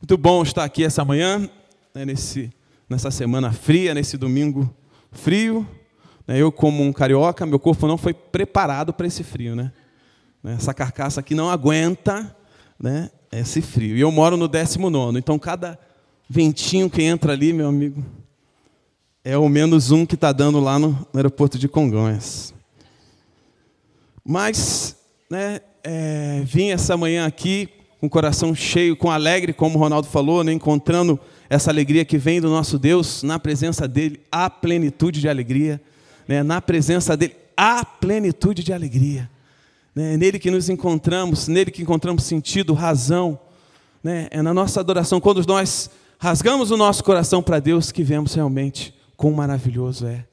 Muito bom estar aqui essa manhã, né, nesse, nessa semana fria, nesse domingo frio. Né, eu, como um carioca, meu corpo não foi preparado para esse frio. Né? né? Essa carcaça aqui não aguenta né, esse frio. E eu moro no 19, então cada ventinho que entra ali, meu amigo, é o menos um que está dando lá no, no, aeroporto de Congonhas. Mas, né, é, vim essa manhã aqui com o coração cheio, com alegre, como o Ronaldo falou, né, encontrando essa alegria que vem do nosso Deus, na presença dele, a plenitude de alegria, né, na presença dele, a plenitude de alegria. Né, é nele que nos encontramos, nele que encontramos sentido, razão. Né, é na nossa adoração, quando nós rasgamos o nosso coração para Deus, que vemos realmente quão maravilhoso é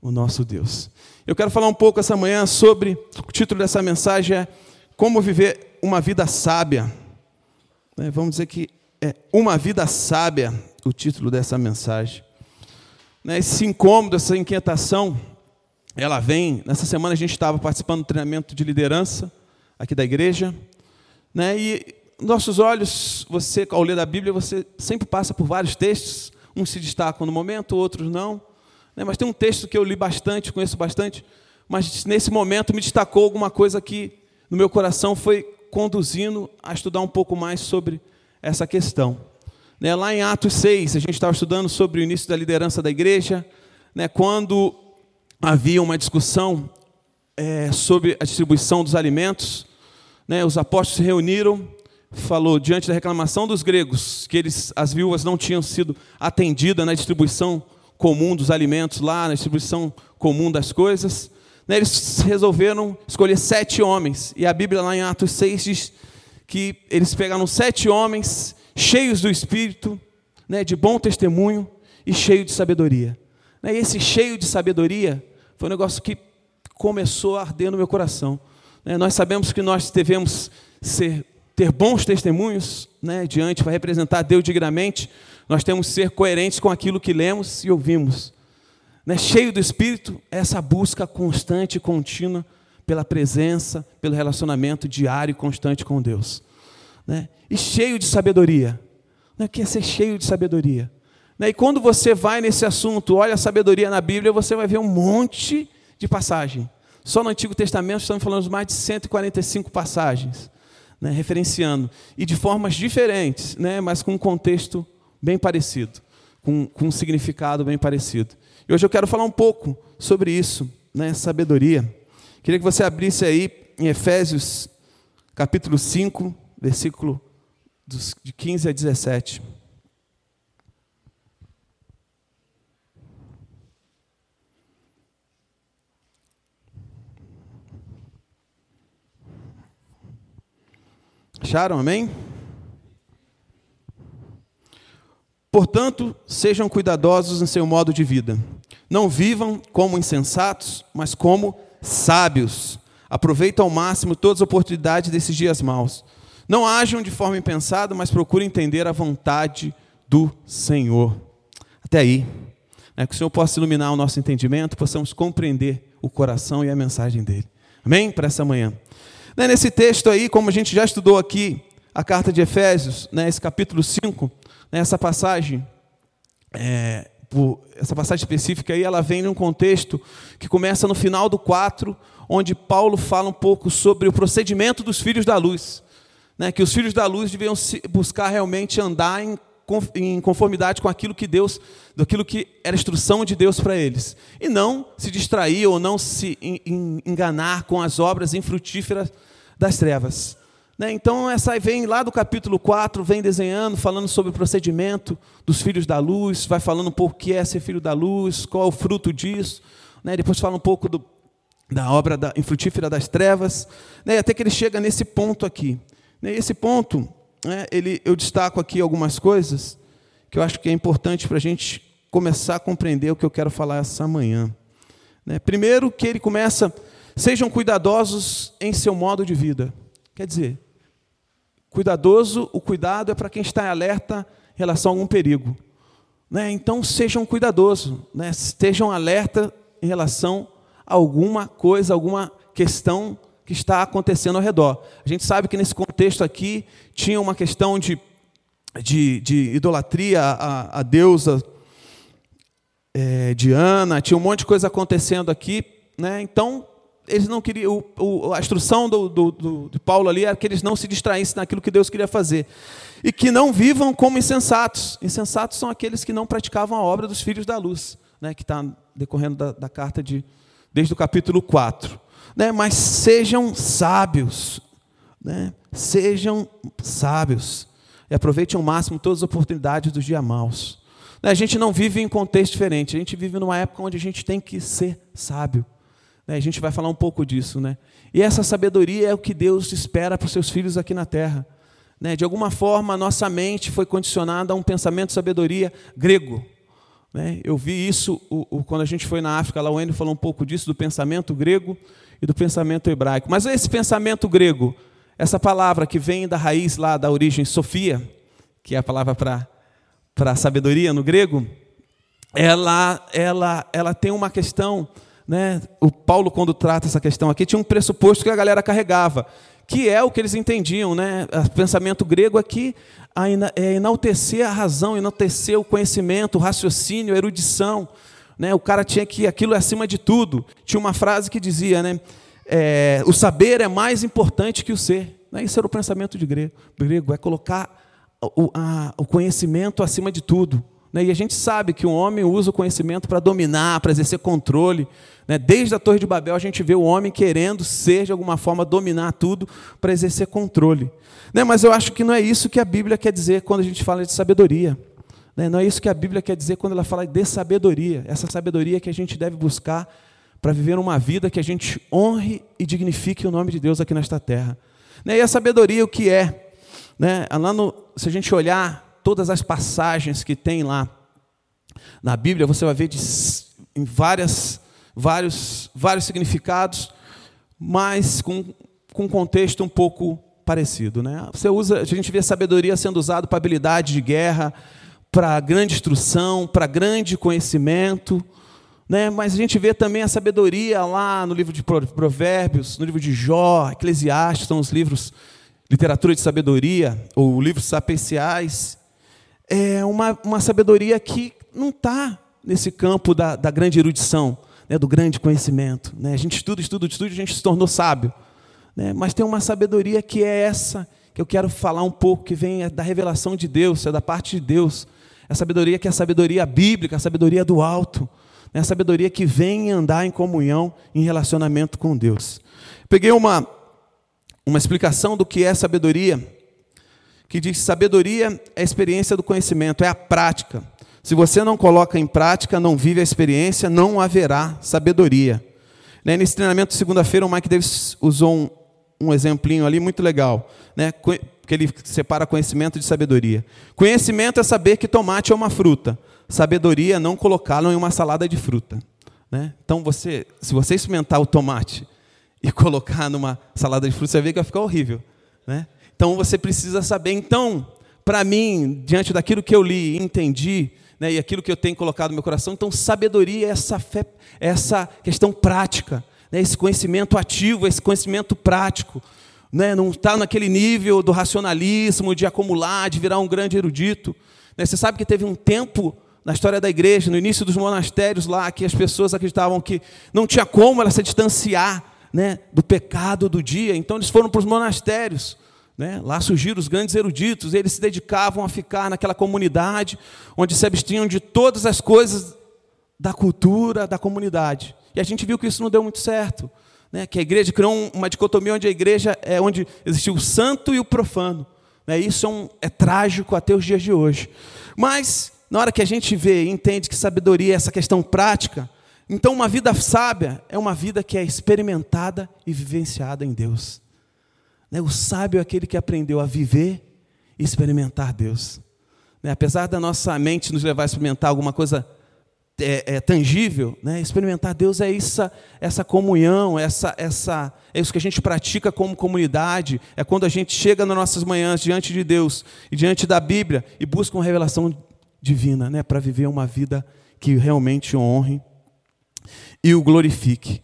o nosso Deus. Eu quero falar um pouco essa manhã sobre, o título dessa mensagem é Como Viver uma Vida Sábia. Né, vamos dizer que é Uma Vida Sábia, o título dessa mensagem. Né, esse incômodo, essa inquietação, ela vem. Nessa semana a gente estava participando do treinamento de liderança aqui da igreja, né? E nossos olhos, você ao ler a Bíblia, você sempre passa por vários textos. Uns se destacam no momento, outros não. Né? Mas tem um texto que eu li bastante, conheço bastante, mas nesse momento me destacou alguma coisa que no meu coração foi conduzindo a estudar um pouco mais sobre essa questão. Né, lá em Atos 6, a gente estava estudando sobre o início da liderança da igreja, né, quando havia uma discussão é, sobre a distribuição dos alimentos, né, os apóstolos se reuniram, falou diante da reclamação dos gregos que eles, as viúvas não tinham sido atendidas na distribuição comum dos alimentos lá, na distribuição comum das coisas. Né, eles resolveram escolher sete homens. E a Bíblia, lá em Atos 6, diz que eles pegaram sete homens cheios do Espírito, né, de bom testemunho e cheio de sabedoria. Né, e esse cheio de sabedoria foi um negócio que começou a arder no meu coração. Né, nós sabemos que nós devemos ser, ter bons testemunhos né, diante para representar Deus dignamente. Nós temos que ser coerentes com aquilo que lemos e ouvimos né, cheio do Espírito, é essa busca constante e contínua pela presença, pelo relacionamento diário e constante com Deus. Né? E cheio de sabedoria. Né? O que é ser cheio de sabedoria? Né? E quando você vai nesse assunto, olha a sabedoria na Bíblia, você vai ver um monte de passagem. Só no Antigo Testamento estamos falando de mais de 145 passagens, né? referenciando. E de formas diferentes, né? mas com um contexto bem parecido, com, com um significado bem parecido. E hoje eu quero falar um pouco sobre isso, né, sabedoria. Queria que você abrisse aí em Efésios, capítulo 5, versículo de 15 a 17. Acharam, amém? Portanto, sejam cuidadosos em seu modo de vida. Não vivam como insensatos, mas como sábios. Aproveitem ao máximo todas as oportunidades desses dias maus. Não ajam de forma impensada, mas procurem entender a vontade do Senhor. Até aí. Né, que o Senhor possa iluminar o nosso entendimento, possamos compreender o coração e a mensagem dele. Amém? Para essa manhã. Né, nesse texto aí, como a gente já estudou aqui, a carta de Efésios, né, esse capítulo 5, essa passagem, é, por, essa passagem específica aí, ela vem num contexto que começa no final do 4, onde Paulo fala um pouco sobre o procedimento dos filhos da luz. Né, que os filhos da luz deviam buscar realmente andar em, em conformidade com aquilo que Deus, daquilo que era instrução de Deus para eles. E não se distrair ou não se enganar com as obras infrutíferas das trevas. Né? Então, essa vem lá do capítulo 4, vem desenhando, falando sobre o procedimento dos filhos da luz, vai falando um pouco o que é ser filho da luz, qual é o fruto disso. Né? Depois fala um pouco do, da obra da infrutífera das trevas, né? até que ele chega nesse ponto aqui. Esse ponto, ele, eu destaco aqui algumas coisas que eu acho que é importante para a gente começar a compreender o que eu quero falar essa manhã. Primeiro, que ele começa, sejam cuidadosos em seu modo de vida. Quer dizer, Cuidadoso, o cuidado é para quem está em alerta em relação a algum perigo. Né? Então sejam cuidadosos, né? estejam alerta em relação a alguma coisa, alguma questão que está acontecendo ao redor. A gente sabe que nesse contexto aqui tinha uma questão de de, de idolatria à deusa é, Diana, tinha um monte de coisa acontecendo aqui, né? Então eles não queriam, o, o, a instrução do, do, do, de Paulo ali era que eles não se distraíssem naquilo que Deus queria fazer e que não vivam como insensatos. Insensatos são aqueles que não praticavam a obra dos filhos da luz, né? Que está decorrendo da, da, carta de desde o capítulo 4, né? Mas sejam sábios, né? Sejam sábios e aproveitem ao máximo todas as oportunidades dos dias maus. Né, a gente não vive em contexto diferente, a gente vive numa época onde a gente tem que ser sábio. Né, a gente vai falar um pouco disso. Né? E essa sabedoria é o que Deus espera para os seus filhos aqui na terra. De alguma forma, a nossa mente foi condicionada a um pensamento de sabedoria grego. Eu vi isso quando a gente foi na África, lá o Enio falou um pouco disso, do pensamento grego e do pensamento hebraico. Mas esse pensamento grego essa palavra que vem da raiz lá da origem Sofia, que é a palavra para sabedoria no grego, ela, ela, ela tem uma questão, né? o Paulo, quando trata essa questão aqui, tinha um pressuposto que a galera carregava, que é o que eles entendiam. Né? O pensamento grego aqui é enaltecer a razão, enaltecer o conhecimento, o raciocínio, a erudição. Né? O cara tinha que aquilo é acima de tudo. Tinha uma frase que dizia, né? é, o saber é mais importante que o ser. Né? Isso era o pensamento de grego, grego é colocar o, a, o conhecimento acima de tudo. Né? E a gente sabe que o homem usa o conhecimento para dominar, para exercer controle. Né? Desde a Torre de Babel, a gente vê o homem querendo ser, de alguma forma, dominar tudo para exercer controle. Né? Mas eu acho que não é isso que a Bíblia quer dizer quando a gente fala de sabedoria. Né? Não é isso que a Bíblia quer dizer quando ela fala de sabedoria. Essa sabedoria que a gente deve buscar para viver uma vida que a gente honre e dignifique o nome de Deus aqui nesta terra. Né, e a sabedoria, o que é? Né? Lá no, se a gente olhar todas as passagens que tem lá na Bíblia, você vai ver de, em várias, vários, vários significados, mas com, com um contexto um pouco parecido. Né? Você usa, a gente vê a sabedoria sendo usada para habilidade de guerra, para grande instrução, para grande conhecimento, né? Mas a gente vê também a sabedoria lá no livro de Provérbios, no livro de Jó, Eclesiastes, são os livros literatura de sabedoria, ou livros sapienciais. É uma, uma sabedoria que não está nesse campo da, da grande erudição, né? do grande conhecimento. Né? A gente estuda, estuda, estuda, a gente se tornou sábio. Né? Mas tem uma sabedoria que é essa, que eu quero falar um pouco, que vem da revelação de Deus, é da parte de Deus. É a sabedoria que é a sabedoria bíblica, a sabedoria do alto é a sabedoria que vem andar em comunhão, em relacionamento com Deus. Peguei uma, uma explicação do que é sabedoria, que diz que sabedoria é a experiência do conhecimento, é a prática. Se você não coloca em prática, não vive a experiência, não haverá sabedoria. Né, nesse treinamento, segunda-feira, o Mike Davis usou um, um exemplinho ali muito legal, né, que ele separa conhecimento de sabedoria. Conhecimento é saber que tomate é uma fruta sabedoria não colocá-lo em uma salada de fruta. Né? Então, você, se você experimentar o tomate e colocar numa salada de fruta, você ver que vai ficar horrível. Né? Então, você precisa saber. Então, para mim, diante daquilo que eu li e entendi, né, e aquilo que eu tenho colocado no meu coração, então, sabedoria é essa, fé, é essa questão prática, né, esse conhecimento ativo, esse conhecimento prático. Né, não está naquele nível do racionalismo, de acumular, de virar um grande erudito. Né, você sabe que teve um tempo na história da igreja, no início dos monastérios lá, que as pessoas acreditavam que não tinha como ela se distanciar né, do pecado do dia, então eles foram para os monastérios. Né? Lá surgiram os grandes eruditos, eles se dedicavam a ficar naquela comunidade, onde se abstinham de todas as coisas da cultura da comunidade. E a gente viu que isso não deu muito certo. Né? Que a igreja criou uma dicotomia onde a igreja é onde existiu o santo e o profano. Né? Isso é, um, é trágico até os dias de hoje. Mas na hora que a gente vê e entende que sabedoria é essa questão prática, então uma vida sábia é uma vida que é experimentada e vivenciada em Deus. Né, o sábio é aquele que aprendeu a viver e experimentar Deus. Né, apesar da nossa mente nos levar a experimentar alguma coisa é, é, tangível, né? experimentar Deus é essa, essa comunhão, essa, essa, é isso que a gente pratica como comunidade, é quando a gente chega nas nossas manhãs diante de Deus e diante da Bíblia e busca uma revelação divina, né, para viver uma vida que realmente honre e o glorifique.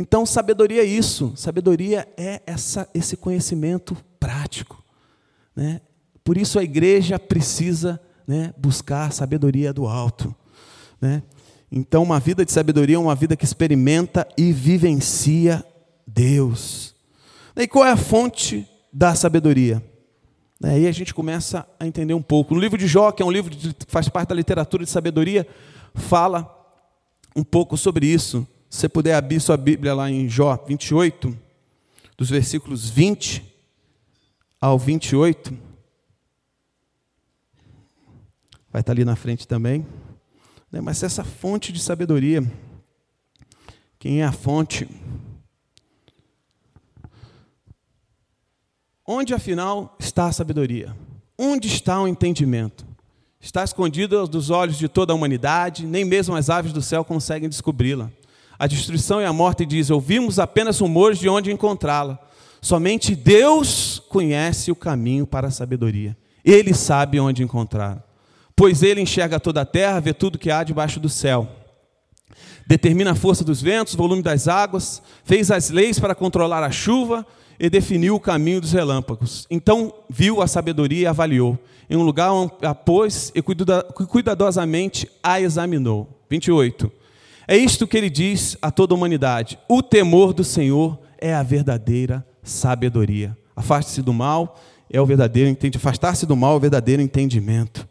Então, sabedoria é isso. Sabedoria é essa, esse conhecimento prático. Né? Por isso a igreja precisa né, buscar sabedoria do alto. Né? Então, uma vida de sabedoria é uma vida que experimenta e vivencia Deus. E qual é a fonte da sabedoria? Aí a gente começa a entender um pouco. No livro de Jó, que é um livro que faz parte da literatura de sabedoria, fala um pouco sobre isso. Se você puder abrir sua Bíblia lá em Jó 28, dos versículos 20 ao 28. Vai estar ali na frente também. Né, mas essa fonte de sabedoria, quem é a fonte? Onde afinal está a sabedoria? Onde está o entendimento? Está escondida dos olhos de toda a humanidade, nem mesmo as aves do céu conseguem descobri-la. A destruição e a morte diz: ouvimos apenas rumores de onde encontrá-la. Somente Deus conhece o caminho para a sabedoria. Ele sabe onde encontrá-la. Pois ele enxerga toda a terra, vê tudo que há debaixo do céu. Determina a força dos ventos, o volume das águas, fez as leis para controlar a chuva e definiu o caminho dos relâmpagos. Então viu a sabedoria e avaliou. Em um lugar a pôs e cuidadosamente a examinou. 28. É isto que ele diz a toda a humanidade: o temor do Senhor é a verdadeira sabedoria. Afaste-se do mal é o verdadeiro entendimento. Afastar-se do mal é o verdadeiro entendimento.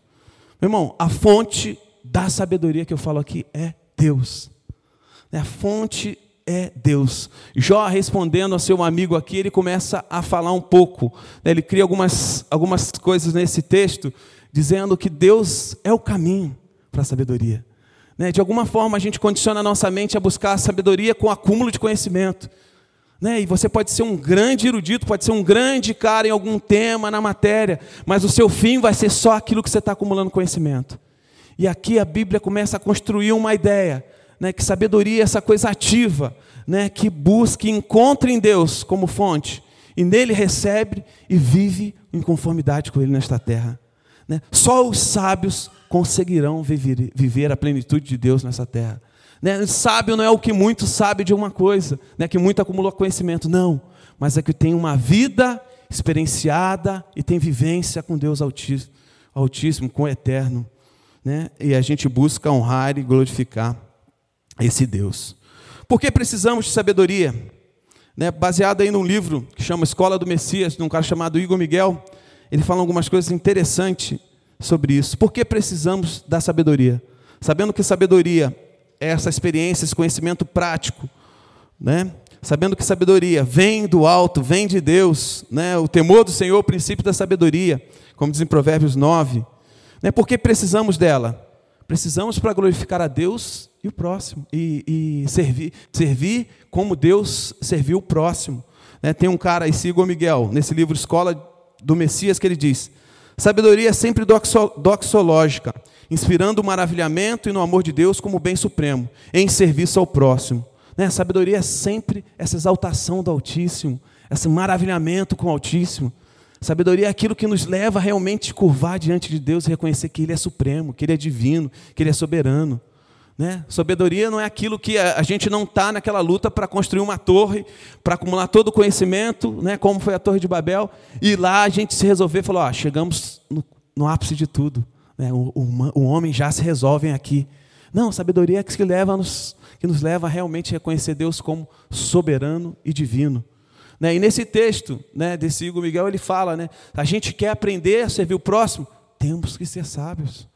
Meu irmão, a fonte da sabedoria que eu falo aqui é Deus. A fonte é Deus. Jó respondendo ao seu amigo aqui, ele começa a falar um pouco. Né? Ele cria algumas, algumas coisas nesse texto, dizendo que Deus é o caminho para a sabedoria. Né? De alguma forma a gente condiciona a nossa mente a buscar a sabedoria com acúmulo de conhecimento. Né? E você pode ser um grande erudito, pode ser um grande cara em algum tema, na matéria, mas o seu fim vai ser só aquilo que você está acumulando conhecimento. E aqui a Bíblia começa a construir uma ideia, né, que sabedoria é essa coisa ativa, né, que busca e encontra em Deus como fonte, e nele recebe e vive em conformidade com Ele nesta terra. Né? Só os sábios conseguirão viver, viver a plenitude de Deus nessa terra. Né? Sábio não é o que muito sabe de uma coisa, né? que muito acumulou conhecimento, não, mas é que tem uma vida experienciada e tem vivência com Deus Altíssimo, Altíssimo com o Eterno. Né? E a gente busca honrar e glorificar esse Deus. Por que precisamos de sabedoria? Né? Baseado aí num livro que chama Escola do Messias, de um cara chamado Igor Miguel, ele fala algumas coisas interessantes sobre isso. Por que precisamos da sabedoria? Sabendo que sabedoria é essa experiência, esse conhecimento prático, né? Sabendo que sabedoria vem do alto, vem de Deus, né? O temor do Senhor, o princípio da sabedoria, como diz em Provérbios 9. Né? Por que precisamos dela? Precisamos para glorificar a Deus e o próximo, e, e servir, servir como Deus serviu o próximo. Né? Tem um cara aí, Sigo Miguel, nesse livro Escola do Messias, que ele diz: Sabedoria é sempre doxológica, inspirando o maravilhamento e no amor de Deus como bem supremo, em serviço ao próximo. Né? Sabedoria é sempre essa exaltação do Altíssimo, esse maravilhamento com o Altíssimo. Sabedoria é aquilo que nos leva a realmente curvar diante de Deus e reconhecer que Ele é supremo, que Ele é divino, que Ele é soberano. Né? Sabedoria não é aquilo que a, gente não está naquela luta para construir uma torre, para acumular todo o conhecimento, né? como foi a Torre de Babel, e lá a gente se resolver e falar: ó, chegamos no, no, ápice de tudo. Né? O, o, o, homem já se resolve aqui. Não, sabedoria é que, leva nos, que nos leva a realmente reconhecer Deus como soberano e divino. Né? E nesse texto né, desse Igor Miguel, ele fala: né, a gente quer aprender a servir o próximo, temos que ser sábios.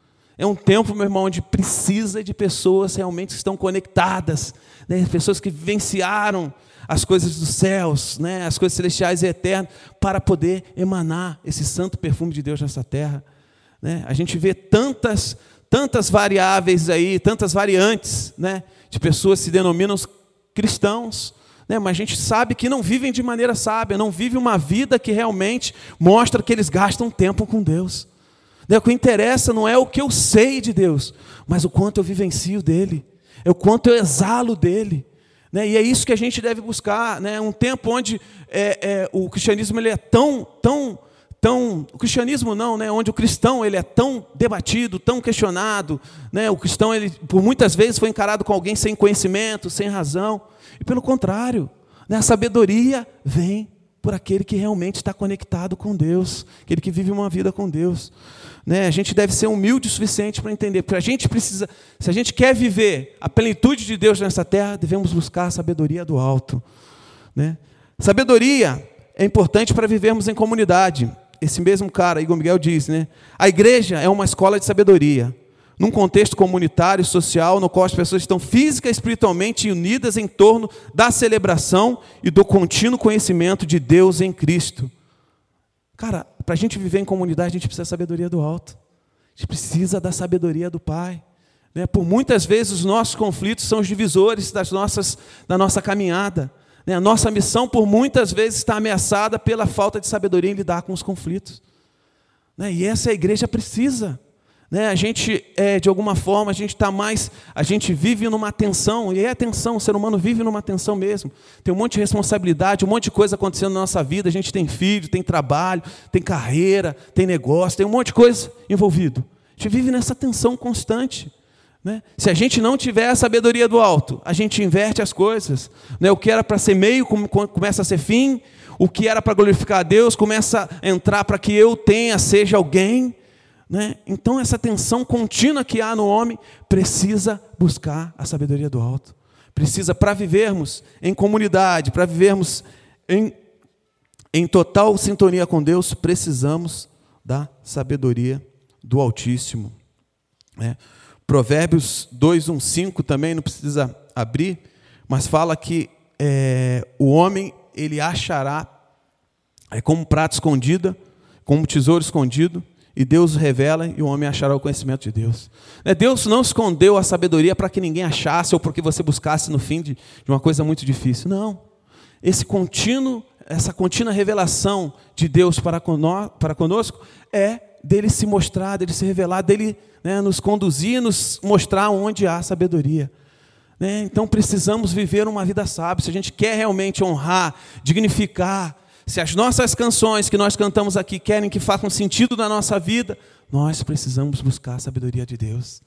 É um tempo, meu irmão, onde precisa de pessoas realmente que estão conectadas, né? pessoas que vivenciaram as coisas dos céus, né? as coisas celestiais e eternas, para poder emanar esse santo perfume de Deus nessa terra. Né? A gente vê tantas, tantas variáveis aí, tantas variantes né? de pessoas que se denominam cristãos, né? mas a gente sabe que não vivem de maneira sábia, não vivem uma vida que realmente mostra que eles gastam tempo com Deus. Né, o que interessa não é o que eu sei de Deus, mas o quanto eu vivencio dele, é o quanto eu exalo dele. Né? E é isso que a gente deve buscar, né? um tempo onde é, é, o cristianismo ele é tão, tão, tão, o cristianismo não, né? onde o cristão ele é tão debatido, tão questionado, né? o cristão ele por muitas vezes foi encarado com alguém sem conhecimento, sem razão, e pelo contrário, né? a sabedoria vem por aquele que realmente está conectado com Deus, aquele que vive uma vida com Deus. Né? A gente deve ser humilde o suficiente para entender, porque a gente precisa, se a gente quer viver a plenitude de Deus nessa terra, devemos buscar a sabedoria do alto. Né? Sabedoria é importante para vivermos em comunidade. Esse mesmo cara, Igor Miguel, diz: né? a igreja é uma escola de sabedoria num contexto comunitário e social, no qual as pessoas estão física e espiritualmente unidas em torno da celebração e do contínuo conhecimento de Deus em Cristo. Cara, para a gente viver em comunidade, a gente precisa da sabedoria do alto. A gente precisa da sabedoria do Pai. Né? Por muitas vezes os nossos conflitos são os divisores das nossas, da nossa caminhada. Né? A nossa missão, por muitas vezes, está ameaçada pela falta de sabedoria em lidar com os conflitos. Né? E essa a igreja precisa. Né? A gente, é, de alguma forma, a gente está mais, a gente vive numa tensão, e é tensão, o ser humano vive numa tensão mesmo. Tem um monte de responsabilidade, um monte de coisa acontecendo na nossa vida. A gente tem filho, tem trabalho, tem carreira, tem negócio, tem um monte de coisa envolvido. A gente vive nessa tensão constante. Né? Se a gente não tiver a sabedoria do alto, a gente inverte as coisas. Né? O que era para ser meio começa a ser fim, o que era para glorificar a Deus começa a entrar para que eu tenha, seja alguém. Né? Então, essa tensão contínua que há no homem precisa buscar a sabedoria do alto. Precisa, para vivermos em comunidade, para vivermos em, em total sintonia com Deus, precisamos da sabedoria do Altíssimo. Né? Provérbios 2, 1, 5 também, não precisa abrir, mas fala que é, o homem ele achará é como um prato escondido, como um tesouro escondido, e Deus revela e o homem achará o conhecimento de Deus. Né, Deus não escondeu a sabedoria para que ninguém achasse ou porque você buscasse no fim de, uma coisa muito difícil. Não. Esse contínuo, essa contínua revelação de Deus para, para conosco é dele se mostrar, dele se revelar, dele né, nos conduzir, nos mostrar onde há sabedoria. Né? Então precisamos viver uma vida sábia. Se a gente quer realmente honrar, dignificar, se as nossas canções que nós cantamos aqui querem que façam sentido na nossa vida, nós precisamos buscar a sabedoria de Deus.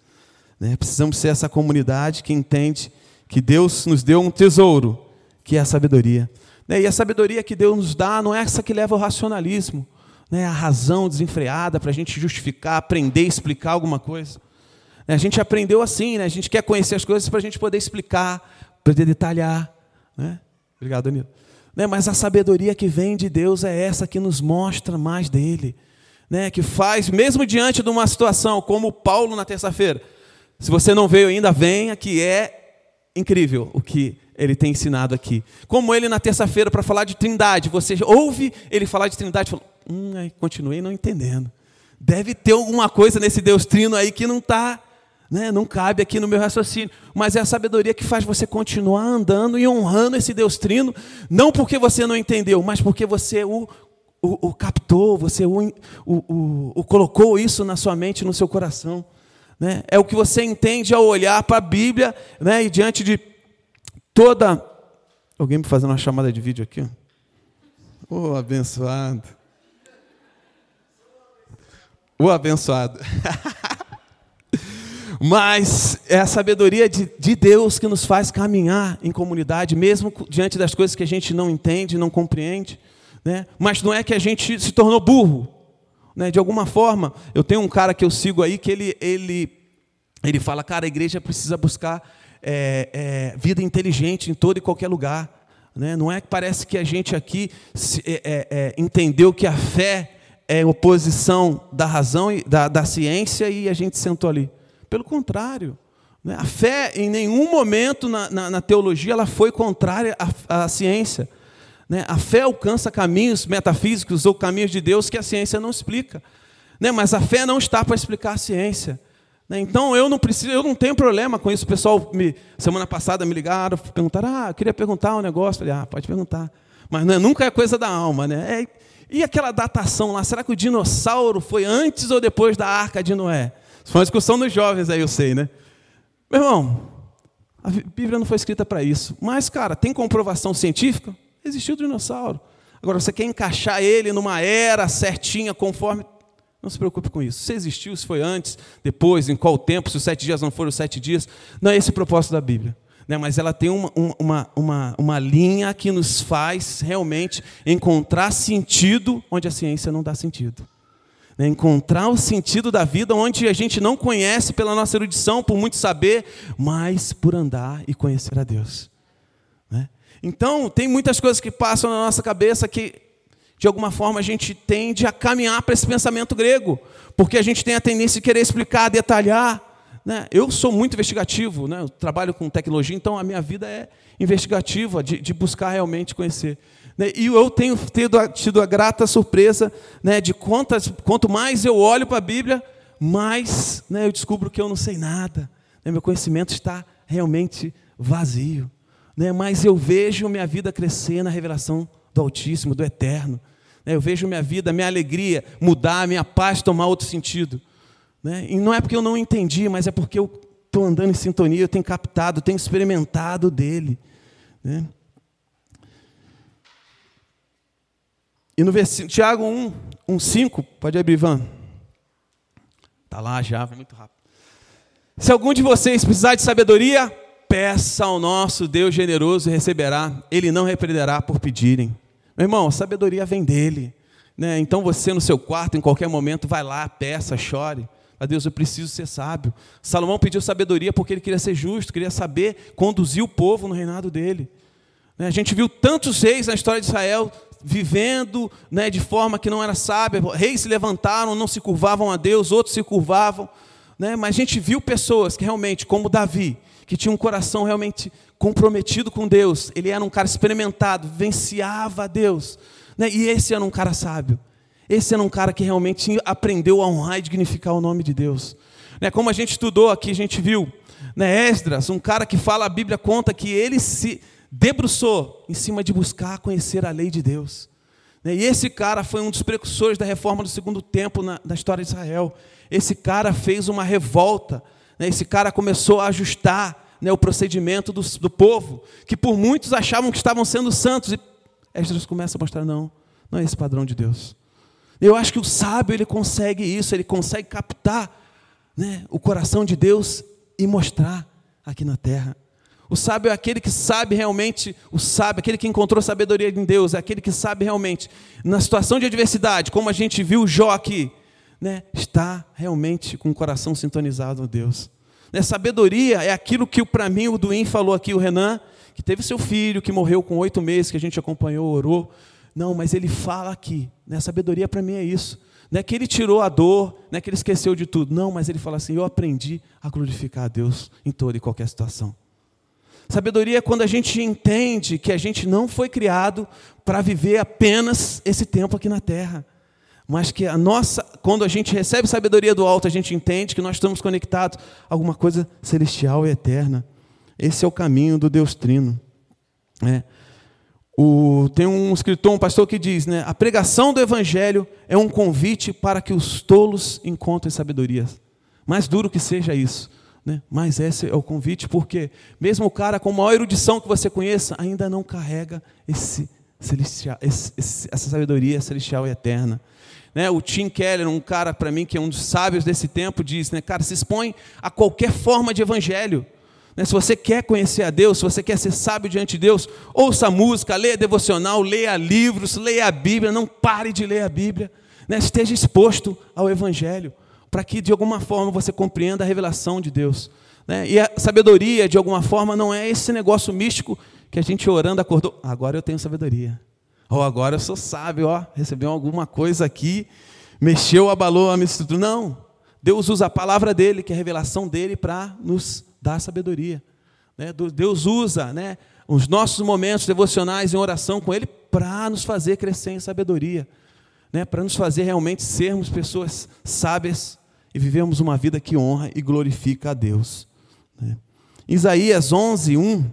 Né? Precisamos ser essa comunidade que entende que Deus nos deu um tesouro, que é a sabedoria. Né? E a sabedoria que Deus nos dá não é essa que leva ao racionalismo, né? a razão desenfreada para a gente justificar, aprender, explicar alguma coisa. Né? A gente aprendeu assim, né? a gente quer conhecer as coisas para a gente poder explicar, poder detalhar. Né? Obrigado, Danilo. Né? Mas a sabedoria que vem de Deus é essa que nos mostra mais dele. Né? Que faz, mesmo diante de uma situação como Paulo na terça-feira, se você não veio ainda, venha, que é incrível o que ele tem ensinado aqui. Como ele na terça-feira para falar de trindade, você ouve ele falar de trindade fala, hum, continuei não entendendo. Deve ter alguma coisa nesse Deus trino aí que não está né? Não cabe aqui no meu raciocínio, mas é a sabedoria que faz você continuar andando e honrando esse Deus Trino, não porque você não entendeu, mas porque você o, o, o captou, você o, o, colocou isso na sua mente, no seu coração. Né? É o que você entende ao olhar para a Bíblia né? e diante de toda. Alguém me fazendo uma chamada de vídeo aqui? Oh, abençoado. O oh, abençoado. Mas é a sabedoria de, de, Deus que nos faz caminhar em comunidade, mesmo diante das coisas que a gente não entende, não compreende. Né? Mas não é que a gente se tornou burro. Né? De alguma forma, eu tenho um cara que eu sigo aí que ele, ele, ele fala, cara, a igreja precisa buscar é, é, vida inteligente em todo e qualquer lugar. Né? Não é que parece que a gente aqui se, é, entendeu que a fé é oposição da razão, da, da ciência, e a gente sentou ali. Pelo contrário. Né? A fé, em nenhum momento na, na, na teologia, ela foi contrária à, à ciência. Né? A fé alcança caminhos metafísicos ou caminhos de Deus que a ciência não explica. Né? Mas a fé não está para explicar a ciência. Então eu não preciso, eu não tenho problema com isso. O pessoal me, semana passada me ligaram, perguntaram, ah, queria perguntar um negócio. Falei, ah, pode perguntar. Mas nunca é coisa da alma, né? É, e aquela datação lá, será que o dinossauro foi antes ou depois da arca de Noé? Isso foi uma discussão dos jovens aí, eu sei, né? Meu irmão, a Bíblia não foi escrita para isso. Mas, cara, tem comprovação científica? Existiu o dinossauro. Agora, você quer encaixar ele numa era certinha, conforme. Não se preocupe com isso. Se existiu, se foi antes, depois, em qual tempo, se os sete dias não foram os sete dias. Não é esse o propósito da Bíblia. né? mas ela tem uma, uma, uma, uma linha que nos faz realmente encontrar sentido onde a ciência não dá sentido. Né? Encontrar o sentido da vida onde a gente não conhece pela nossa erudição, por muito saber, mas por andar e conhecer a Deus. Né? Então, tem muitas coisas que passam na nossa cabeça que, de alguma forma, a gente tende a caminhar para esse pensamento grego, porque a gente tem a tendência de querer explicar, detalhar. Né? Eu sou muito investigativo, né? eu trabalho com tecnologia, então a minha vida é investigativa, de, de buscar realmente conhecer. Né? E eu tenho tido, tido a grata surpresa né, de quantas, quanto mais eu olho para a Bíblia, mais né, eu descubro que eu não sei nada. Né? Meu conhecimento está realmente vazio. Né? Mas eu vejo minha vida crescer na revelação do Altíssimo, do Eterno. Né? Eu vejo minha vida, minha alegria mudar, minha paz tomar outro sentido. Né? E não é porque eu não entendi, mas é porque eu estou andando em sintonia, eu tenho captado, tenho experimentado dele. Né? E no versículo, Tiago 1, 1, 5, pode abrir, Ivan. Está lá já, vai muito rápido. Se algum de vocês precisar de sabedoria, peça ao nosso Deus generoso e receberá. Ele não repreenderá por pedirem. Meu irmão, a sabedoria vem dele. Né? Então você no seu quarto, em qualquer momento, vai lá, peça, chore. A Deus, eu preciso ser sábio. Salomão pediu sabedoria porque ele queria ser justo, queria saber conduzir o povo no reinado dele. Né, a gente viu tantos reis na história de Israel vivendo né, de forma que não era sábia. Reis se levantaram, não se curvavam a Deus, outros se curvavam. Né, mas a gente viu pessoas que realmente, como Davi, que tinha um coração realmente comprometido com Deus. Ele era um cara experimentado, venciava a Deus. Né, e esse era um cara sábio. Esse era um cara que realmente aprendeu a honrar e dignificar o nome de Deus. Né, como a gente estudou aqui, a gente viu, né, Esdras, um cara que fala, a Bíblia conta que ele se debruçou em cima de buscar conhecer a lei de Deus. Né, e esse cara foi um dos precursores da reforma do segundo tempo na, na história de Israel. Esse cara fez uma revolta. Né, esse cara começou a ajustar né, o procedimento do, do povo, que por muitos achavam que estavam sendo santos. E Esdras começa a mostrar: não, não é esse padrão de Deus. Eu acho que o sábio ele consegue isso, ele consegue captar né, o coração de Deus e mostrar aqui na terra. O sábio é aquele que sabe realmente, o sábio, aquele que encontrou sabedoria em Deus, é aquele que sabe realmente, na situação de adversidade, como a gente viu Jó aqui, né, está realmente com o coração sintonizado a Deus. Né, sabedoria é aquilo que para mim o Duim falou aqui, o Renan, que teve seu filho, que morreu com oito meses, que a gente acompanhou, orou. Não, mas ele fala aqui, né? sabedoria para mim é isso. Não é que ele tirou a dor, não é que ele esqueceu de tudo. Não, mas ele fala assim: eu aprendi a glorificar a Deus em toda e qualquer situação. Sabedoria é quando a gente entende que a gente não foi criado para viver apenas esse tempo aqui na terra. Mas que a nossa, quando a gente recebe sabedoria do alto, a gente entende que nós estamos conectados a alguma coisa celestial e eterna. Esse é o caminho do Deus Trino. É. O, tem um escritor, um pastor que diz, né, a pregação do evangelho é um convite para que os tolos encontrem sabedoria. Mais duro que seja isso, né, mas esse é o convite, porque mesmo o cara com a maior erudição que você conheça, ainda não carrega esse celestial, esse, esse, essa sabedoria celestial e eterna. Né, o Tim Keller, um cara para mim que é um dos sábios desse tempo, diz, né, cara, se expõe a qualquer forma de evangelho. Né, se você quer conhecer a Deus, se você quer ser sábio diante de Deus, ouça música, leia devocional, leia livros, leia a Bíblia, não pare de ler a Bíblia. Né, esteja exposto ao Evangelho, para que de alguma forma você compreenda a revelação de Deus. Né, e a sabedoria, de alguma forma, não é esse negócio místico que a gente orando acordou. Agora eu tenho sabedoria. Ou agora eu sou sábio, ó, recebeu alguma coisa aqui, mexeu, abalou a minha estrutura. Não. Deus usa a palavra dele, que é a revelação dele, para nos dar sabedoria. Né? Deus usa né, os nossos momentos devocionais em oração com Ele para nos fazer crescer em sabedoria, né? para nos fazer realmente sermos pessoas sábias e vivemos uma vida que honra e glorifica a Deus. Né? Isaías 11, 1,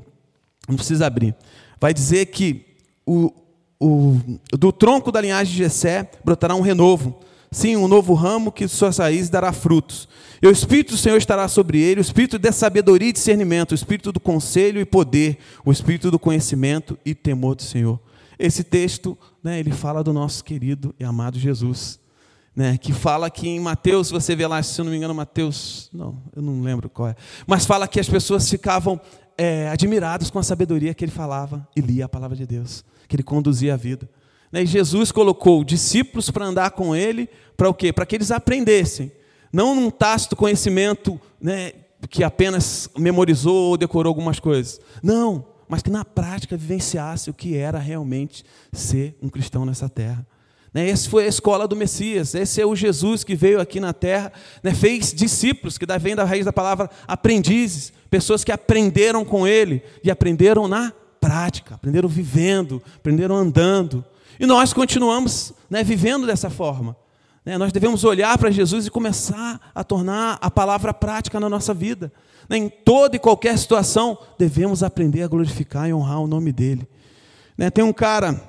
não precisa abrir, vai dizer que o, o, do tronco da linhagem de Jessé brotará um renovo, sim, um novo ramo que suas raízes dará frutos. E o Espírito do Senhor estará sobre ele, o Espírito de sabedoria e discernimento, o Espírito do conselho e poder, o Espírito do conhecimento e temor do Senhor. Esse texto, né, ele fala do nosso querido e amado Jesus. né, que fala que em Mateus, você vê lá, se eu não me engano, Mateus, não, eu não lembro qual é, mas fala que as pessoas ficavam é, admiradas com a sabedoria que ele falava e lia a palavra de Deus, que ele conduzia a vida. Né, e Jesus colocou discípulos para andar com ele, para o quê? Para que eles aprendessem, não num tácito conhecimento né, que apenas memorizou ou decorou algumas coisas, não, mas que na prática vivenciasse o que era realmente ser um cristão nessa terra. Né? Essa foi a escola do Messias, esse é o Jesus que veio aqui na terra, né? fez discípulos, que vem da raiz da palavra aprendizes, pessoas que aprenderam com ele e aprenderam na prática, aprenderam vivendo, aprenderam andando. E nós continuamos né, vivendo dessa forma. Né? Nós devemos olhar para Jesus e começar a tornar a palavra prática na nossa vida. Né? Em toda e qualquer situação, devemos aprender a glorificar e honrar o nome dele. Né? Tem um cara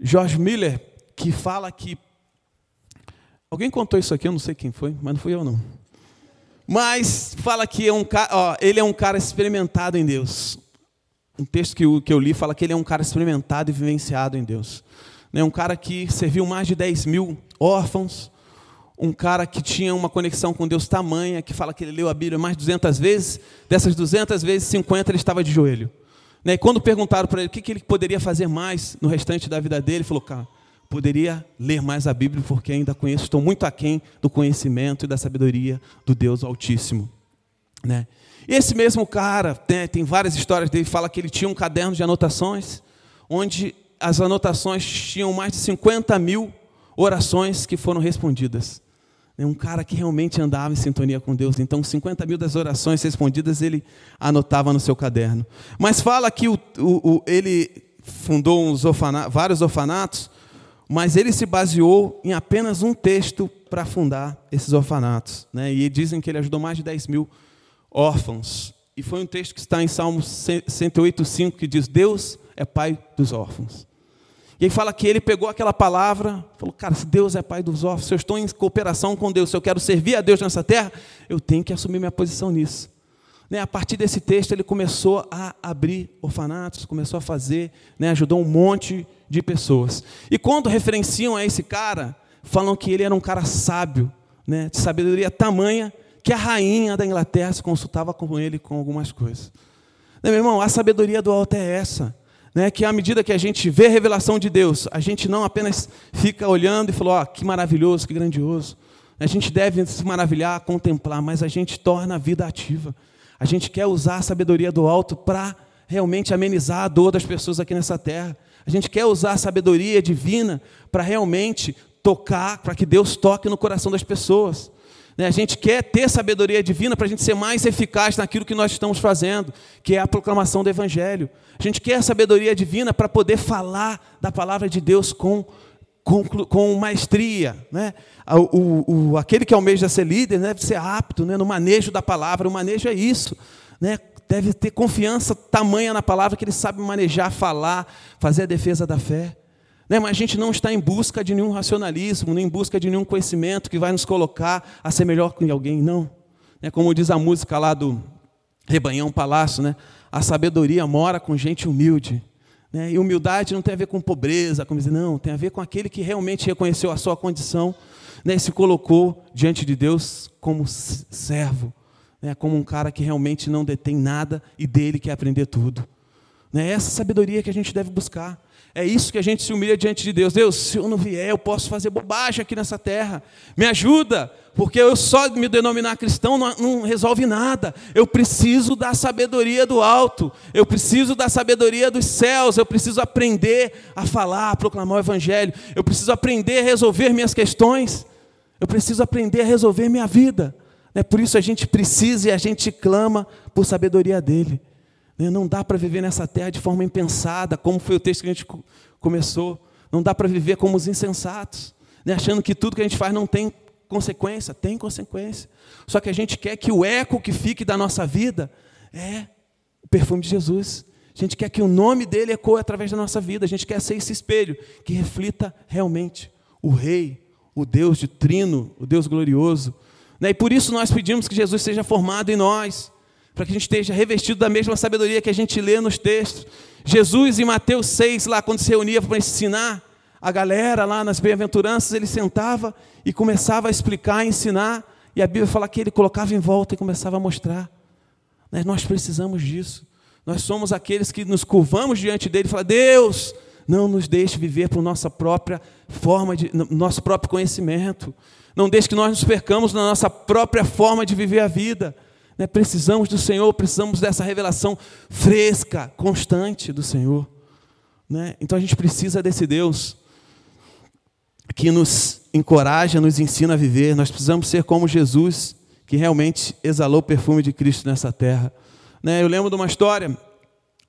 George Miller, que fala que. Alguém contou isso aqui, eu não sei quem foi, mas não fui eu não. Mas fala que é um, ó, ele é um cara experimentado em Deus. Um texto que eu, que eu li fala que ele é um cara experimentado e vivenciado em Deus. É um cara que serviu mais de 10 mil órfãos, um cara que tinha uma conexão com Deus tamanha, que fala que ele leu a Bíblia mais de 200 vezes, dessas 200 vezes, 50 ele estava de joelho. Né, e quando perguntaram para ele o que ele poderia fazer mais no restante da vida dele, ele falou: cara, poderia ler mais a Bíblia, porque ainda conheço, estou muito aquém do conhecimento e da sabedoria do Deus Altíssimo. Né? Esse mesmo cara, né, tem várias histórias dele, fala que ele tinha um caderno de anotações, onde as anotações tinham mais de 50 mil orações que foram respondidas. É um cara que realmente andava em sintonia com Deus. Então, 50 mil das orações respondidas ele anotava no seu caderno. Mas fala que o, o, o, ele fundou orfanatos, vários orfanatos, mas ele se baseou em apenas um texto para fundar esses orfanatos. Né? E dizem que ele ajudou mais de 10 mil órfãos. E foi um texto que está em Salmos 108,5 que diz: Deus é pai dos órfãos. E aí fala que ele pegou aquela palavra, falou, cara, se Deus é pai dos órfãos, se eu estou em cooperação com Deus, se eu quero servir a Deus nessa terra, eu tenho que assumir minha posição nisso. Né, a partir desse texto, ele começou a abrir orfanatos, começou a fazer, né, ajudou um monte de pessoas. E quando referenciam a esse cara, falam que ele era um cara sábio, né, de sabedoria tamanha, que a rainha da Inglaterra se consultava com ele com algumas coisas. Né, meu irmão, a sabedoria do alto é essa né, que à medida que a gente vê a revelação de Deus, a gente não apenas fica olhando e fala, oh, que maravilhoso, que grandioso. A gente deve se maravilhar, contemplar, mas a gente torna a vida ativa. A gente quer usar a sabedoria do alto para realmente amenizar a dor das pessoas aqui nessa terra. A gente quer usar a sabedoria divina para realmente tocar, para que Deus toque no coração das pessoas. Né, a gente quer ter sabedoria divina para a gente ser mais eficaz naquilo que nós estamos fazendo, que é a proclamação do Evangelho. A gente quer sabedoria divina para poder falar da palavra de Deus com, com, com maestria. Né? O, o, aquele que almeja ser líder né, deve ser apto né, no manejo da palavra. O manejo é isso. Né? Deve ter confiança tamanha na palavra que ele sabe manejar, falar, fazer a defesa da fé. Né? Mas a gente não está em busca de nenhum racionalismo, nem em busca de nenhum conhecimento que vai nos colocar a ser melhor que alguém, não. É como diz a música lá do Rebanhão Palácio, né? a sabedoria mora com gente humilde. Né? E humildade não tem a ver com pobreza, como dizer, não, tem a ver com aquele que realmente reconheceu a sua condição né? e se colocou diante de Deus como servo, né? como um cara que realmente não detém nada e dele quer aprender tudo. Né? Essa sabedoria que a gente deve buscar. É isso que a gente se humilha diante de Deus. Deus, se eu não vier, eu posso fazer bobagem aqui nessa terra. Me ajuda, porque eu só me denominar cristão não, não, resolve nada. Eu preciso da sabedoria do alto. Eu preciso da sabedoria dos céus. Eu preciso aprender a falar, a proclamar o evangelho. Eu preciso aprender a resolver minhas questões. Eu preciso aprender a resolver minha vida. É por isso a gente precisa e a gente clama por sabedoria dele. Né? Não dá para viver nessa terra de forma impensada, como foi o texto que a gente começou. Não dá para viver como os insensatos, né? achando que tudo que a gente faz não tem consequência. Tem consequência. Só que a gente quer que o eco que fique da nossa vida é o perfume de Jesus. A gente quer que o nome dele ecoe através da nossa vida. A gente quer ser esse espelho que reflita realmente o Rei, o Deus de Trino, o Deus glorioso. Né? E por isso nós pedimos que Jesus seja formado em nós para que a gente esteja revestido da mesma sabedoria que a gente lê nos textos. Jesus, em Mateus 6, lá quando se reunia para ensinar a galera lá nas bem-aventuranças, ele sentava e começava a explicar, a ensinar, e a Bíblia fala que ele colocava em volta e começava a mostrar. Né, nós precisamos disso. Nós somos aqueles que nos curvamos diante dele e falamos: Deus, não nos deixe viver por nossa própria forma de nosso próprio conhecimento. Não deixe que nós nos percamos na nossa própria forma de viver a vida. Né? Precisamos do Senhor, precisamos dessa revelação fresca, constante do Senhor. Né? Então a gente precisa desse Deus que nos encoraja, nos ensina a viver. Nós precisamos ser como Jesus, que realmente exalou o perfume de Cristo nessa terra. Né? Eu lembro de uma história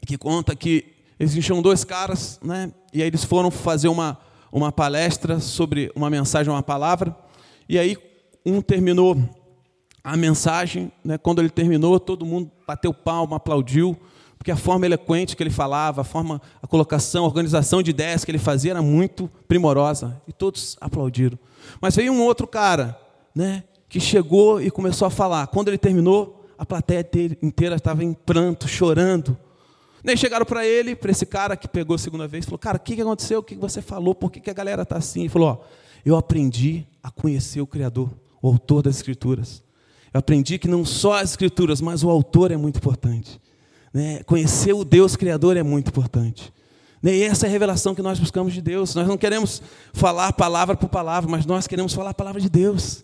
que conta que existiam dois caras, né? e aí eles foram fazer uma, uma palestra sobre uma mensagem, uma palavra, e aí um terminou a mensagem, né, quando ele terminou, todo mundo bateu palma, aplaudiu, porque a forma eloquente que ele falava, a forma, a colocação, a organização de ideias que ele fazia era muito primorosa, e todos aplaudiram. Mas veio um outro cara, né, que chegou e começou a falar. Quando ele terminou, a plateia inteira estava em pranto, chorando. Nem chegaram para ele, para esse cara que pegou a segunda vez, falou: Cara, o que aconteceu? O que você falou? Por que a galera está assim? Ele falou: Ó, eu aprendi a conhecer o Criador, o autor das Escrituras. Eu aprendi que não só as escrituras, mas o autor é muito importante. Né? Conhecer o Deus Criador é muito importante. Né? E essa é a revelação que nós buscamos de Deus. Nós não queremos falar palavra por palavra, mas nós queremos falar a palavra de Deus.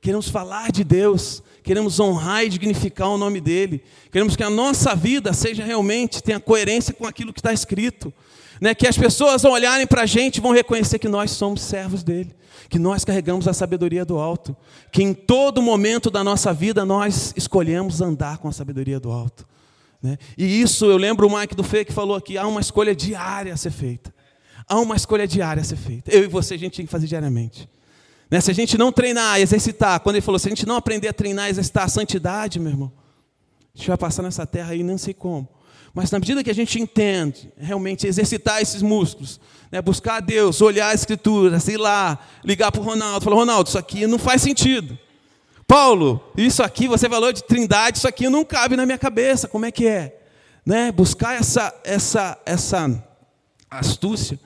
Queremos falar de Deus, queremos honrar e dignificar o nome dEle. Queremos que a nossa vida seja realmente, tenha coerência com aquilo que está escrito. Né? Que as pessoas ao olharem para a gente vão reconhecer que nós somos servos dEle que nós carregamos a sabedoria do alto, que em todo momento da nossa vida nós escolhemos andar com a sabedoria do alto. Né? E isso eu lembro o Mike do Fê que falou aqui: há uma escolha diária a ser feita. Há uma escolha diária a ser feita. Eu e você a gente tem que fazer diariamente. Né? Se a gente não treinar, exercitar, quando ele falou, se a gente não aprender a treinar, exercitar a santidade, meu irmão, a gente vai passar nessa terra aí, não sei como. Mas na medida que a gente entende, realmente exercitar esses músculos, né, buscar a Deus, olhar a Escritura, ir lá, ligar para o Ronaldo, falar, Ronaldo, isso aqui não faz sentido. Paulo, isso aqui, você falou de trindade, isso aqui não cabe na minha cabeça, como é que é? Né, buscar essa, essa, essa astúcia,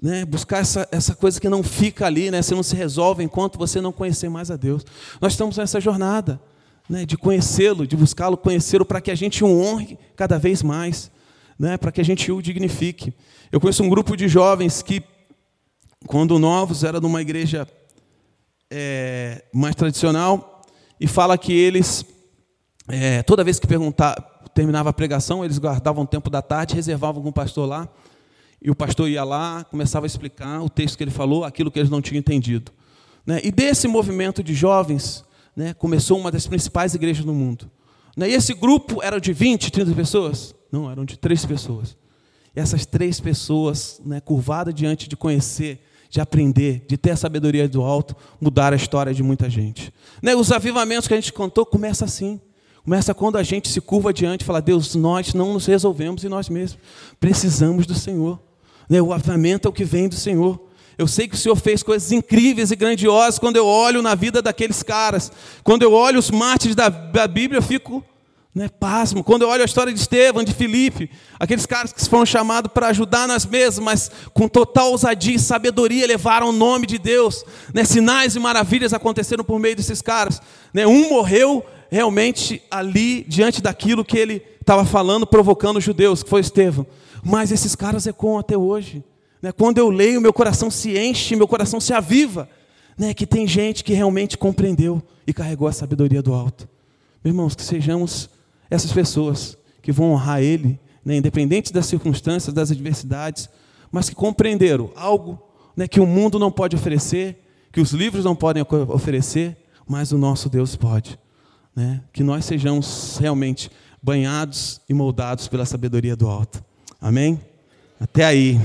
né, buscar essa, essa coisa que não fica ali, né, você não se resolve enquanto você não conhecer mais a Deus. Nós estamos nessa jornada né, de conhecê-lo, de buscá-lo, conhecê-lo, para que a gente o honre cada vez mais, né, para que a gente o dignifique. Eu conheço um grupo de jovens que, quando novos, era numa igreja é, mais tradicional, e fala que eles, é, toda vez que perguntar, terminava a pregação, eles guardavam o tempo da tarde, reservavam com o pastor lá, e o pastor ia lá, começava a explicar o texto que ele falou, aquilo que eles não tinham entendido. Né? E desse movimento de jovens, né, começou uma das principais igrejas do mundo. Né, e esse grupo era de 20, 30 pessoas? Não, eram de três pessoas. E essas três pessoas, né, curvadas diante de conhecer, de aprender, de ter a sabedoria do alto, mudaram a história de muita gente. Né, os avivamentos que a gente contou começa assim. Começa quando a gente se curva diante e fala, Deus, nós não nos resolvemos em nós mesmos. Precisamos do Senhor. Né, o avivamento é o que vem do Senhor. Eu sei que o Senhor fez coisas incríveis e grandiosas quando eu olho na vida daqueles caras. Quando eu olho os mártires da, da Bíblia, eu fico né, pasmo. Quando eu olho a história de Estevão, de Filipe, aqueles caras que foram chamados para ajudar nas mesas, mas com total ousadia e sabedoria levaram o nome de Deus. Né, sinais e maravilhas aconteceram por meio desses caras. Né, um morreu realmente ali, diante daquilo que ele estava falando, provocando os judeus, que foi Estevão. Mas esses caras ecoam até hoje. Né? Quando eu leio, meu coração se enche, meu coração se aviva. Né? Que tem gente que realmente compreendeu e carregou a sabedoria do alto. Meus irmãos, que sejamos essas pessoas que vão honrar Ele, né? independente das circunstâncias, das adversidades, mas que compreenderam algo né? que o mundo não pode oferecer, que os livros não podem oferecer, mas o nosso Deus pode. Né? Que nós sejamos realmente banhados e moldados pela sabedoria do alto. Amém? Até aí.